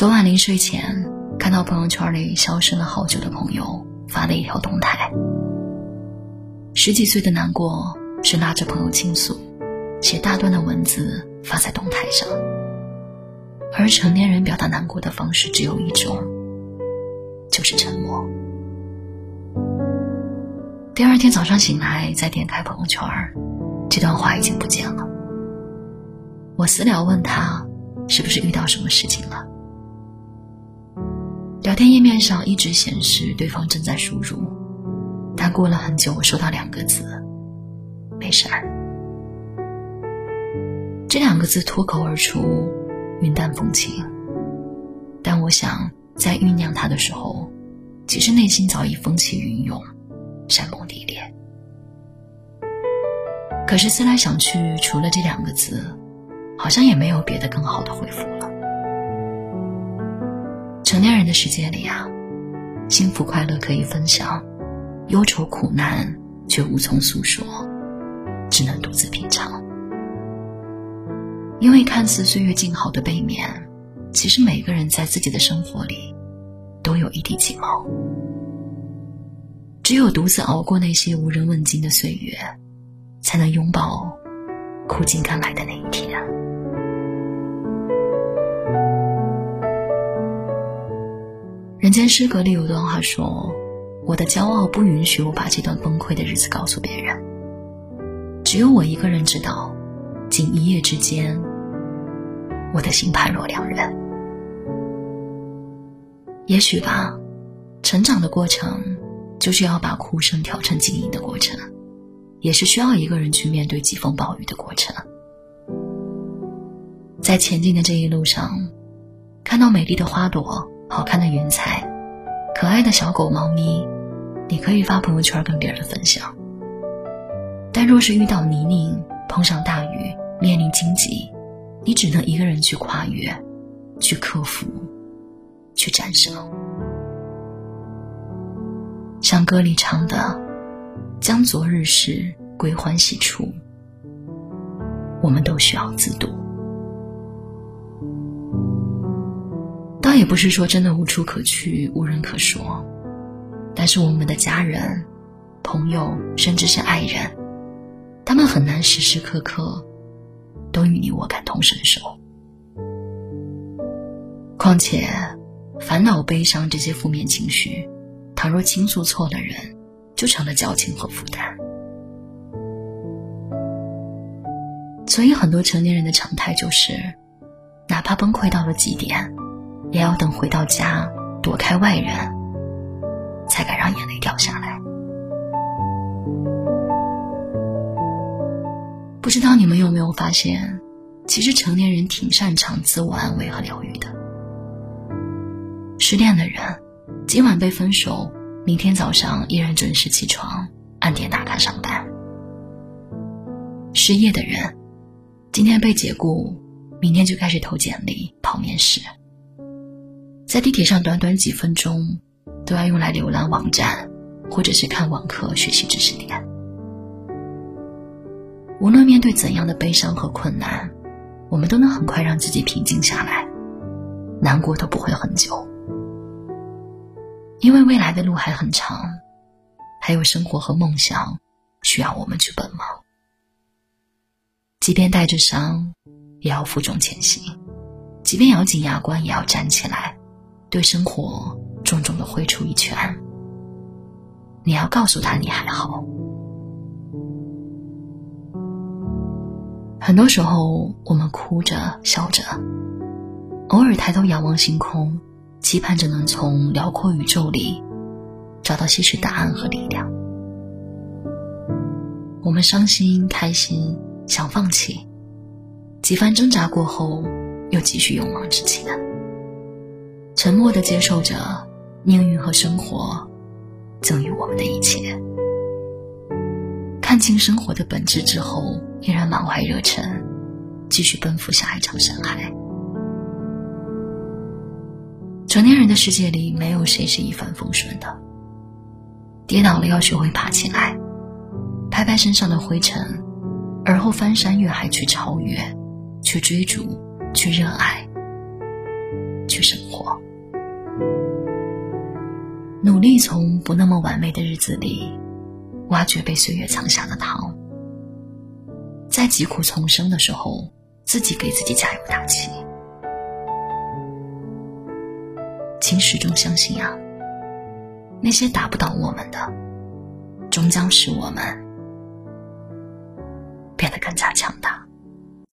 昨晚临睡前，看到朋友圈里消失了好久的朋友发了一条动态。十几岁的难过是拉着朋友倾诉，写大段的文字发在动态上。而成年人表达难过的方式只有一种，就是沉默。第二天早上醒来，再点开朋友圈，这段话已经不见了。我私聊问他，是不是遇到什么事情了？聊天页面上一直显示对方正在输入，但过了很久，我收到两个字：“没事儿。”这两个字脱口而出，云淡风轻。但我想，在酝酿它的时候，其实内心早已风起云涌。山崩地裂。可是思来想去，除了这两个字，好像也没有别的更好的回复了。成年人的世界里啊，幸福快乐可以分享，忧愁苦难却无从诉说，只能独自品尝。因为看似岁月静好的背面，其实每个人在自己的生活里，都有一地鸡毛。只有独自熬过那些无人问津的岁月，才能拥抱苦尽甘来的那一天。人间失格里有段话说：“我的骄傲不允许我把这段崩溃的日子告诉别人，只有我一个人知道。仅一夜之间，我的心判若两人。也许吧，成长的过程。”就是要把哭声调成静音的过程，也是需要一个人去面对疾风暴雨的过程。在前进的这一路上，看到美丽的花朵、好看的云彩、可爱的小狗、猫咪，你可以发朋友圈跟别人分享。但若是遇到泥泞、碰上大雨、面临荆棘，你只能一个人去跨越、去克服、去战胜。像歌里唱的，将昨日事归欢喜处。我们都需要自渡。倒也不是说真的无处可去、无人可说，但是我们的家人、朋友，甚至是爱人，他们很难时时刻刻都与你我感同身受。况且，烦恼、悲伤这些负面情绪。倘若倾诉错了人，就成了矫情和负担。所以，很多成年人的常态就是，哪怕崩溃到了极点，也要等回到家，躲开外人，才敢让眼泪掉下来。不知道你们有没有发现，其实成年人挺擅长自我安慰和疗愈的。失恋的人。今晚被分手，明天早上依然准时起床，按点打卡上班。失业的人，今天被解雇，明天就开始投简历、跑面试。在地铁上短短几分钟，都要用来浏览网站，或者是看网课学习知识点。无论面对怎样的悲伤和困难，我们都能很快让自己平静下来，难过都不会很久。因为未来的路还很长，还有生活和梦想需要我们去奔忙。即便带着伤，也要负重前行；即便咬紧牙关，也要站起来，对生活重重的挥出一拳。你要告诉他你还好。很多时候，我们哭着笑着，偶尔抬头仰望星空。期盼着能从辽阔宇宙里找到些许答案和力量。我们伤心、开心、想放弃，几番挣扎过后，又继续勇往直前，沉默的接受着命运和生活赠予我们的一切。看清生活的本质之后，依然满怀热忱，继续奔赴下一场山海。成年人的世界里，没有谁是一帆风顺的。跌倒了要学会爬起来，拍拍身上的灰尘，而后翻山越海去超越，去追逐，去热爱，去生活。努力从不那么完美的日子里，挖掘被岁月藏下的糖。在疾苦丛生的时候，自己给自己加油打气。请始终相信啊，那些打不倒我们的，终将使我们变得更加强大。